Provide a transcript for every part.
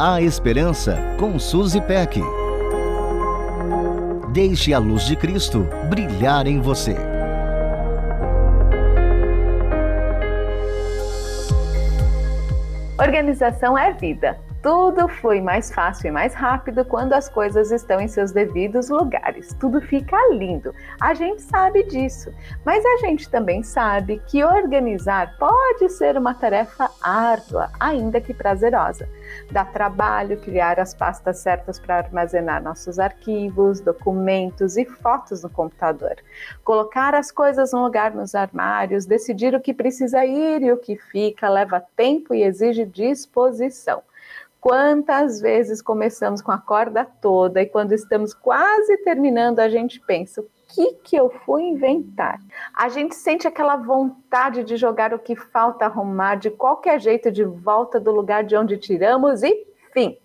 A Esperança com Suzy Peck. Deixe a luz de Cristo brilhar em você. Organização é vida. Tudo flui mais fácil e mais rápido quando as coisas estão em seus devidos lugares. Tudo fica lindo. A gente sabe disso. Mas a gente também sabe que organizar pode ser uma tarefa árdua, ainda que prazerosa. Dá trabalho criar as pastas certas para armazenar nossos arquivos, documentos e fotos no computador. Colocar as coisas no lugar nos armários, decidir o que precisa ir e o que fica leva tempo e exige disposição. Quantas vezes começamos com a corda toda e quando estamos quase terminando a gente pensa, que que eu fui inventar? A gente sente aquela vontade de jogar o que falta arrumar de qualquer jeito de volta do lugar de onde tiramos e fim.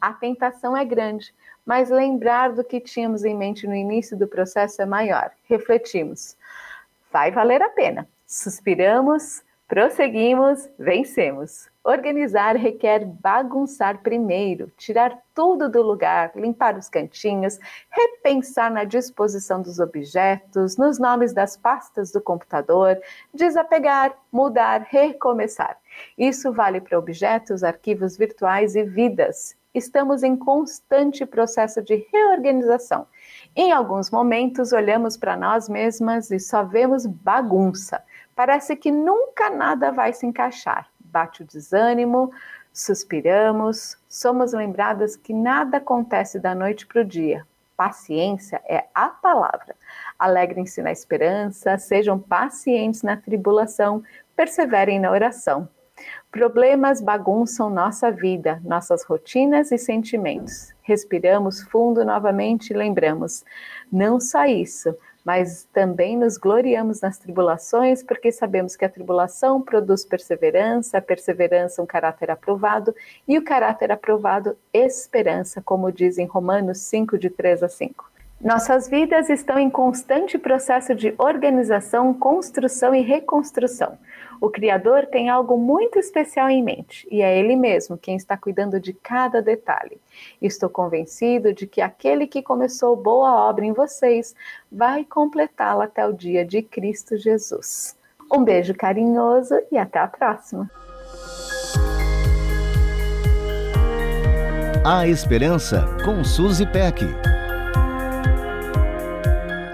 A tentação é grande, mas lembrar do que tínhamos em mente no início do processo é maior. Refletimos. Vai valer a pena. Suspiramos, prosseguimos, vencemos. Organizar requer bagunçar primeiro, tirar tudo do lugar, limpar os cantinhos, repensar na disposição dos objetos, nos nomes das pastas do computador, desapegar, mudar, recomeçar. Isso vale para objetos, arquivos virtuais e vidas. Estamos em constante processo de reorganização. Em alguns momentos, olhamos para nós mesmas e só vemos bagunça. Parece que nunca nada vai se encaixar bate o desânimo, suspiramos, somos lembradas que nada acontece da noite para o dia. Paciência é a palavra. Alegrem-se na esperança, sejam pacientes na tribulação, perseverem na oração. Problemas bagunçam nossa vida, nossas rotinas e sentimentos. Respiramos fundo novamente e lembramos: não só isso, mas também nos gloriamos nas tribulações, porque sabemos que a tribulação produz perseverança, a perseverança um caráter aprovado, e o caráter aprovado, esperança, como diz em Romanos 5, de 3 a 5. Nossas vidas estão em constante processo de organização, construção e reconstrução. O Criador tem algo muito especial em mente e é Ele mesmo quem está cuidando de cada detalhe. Estou convencido de que aquele que começou boa obra em vocês vai completá-la até o dia de Cristo Jesus. Um beijo carinhoso e até a próxima. A Esperança com Suzy Peck.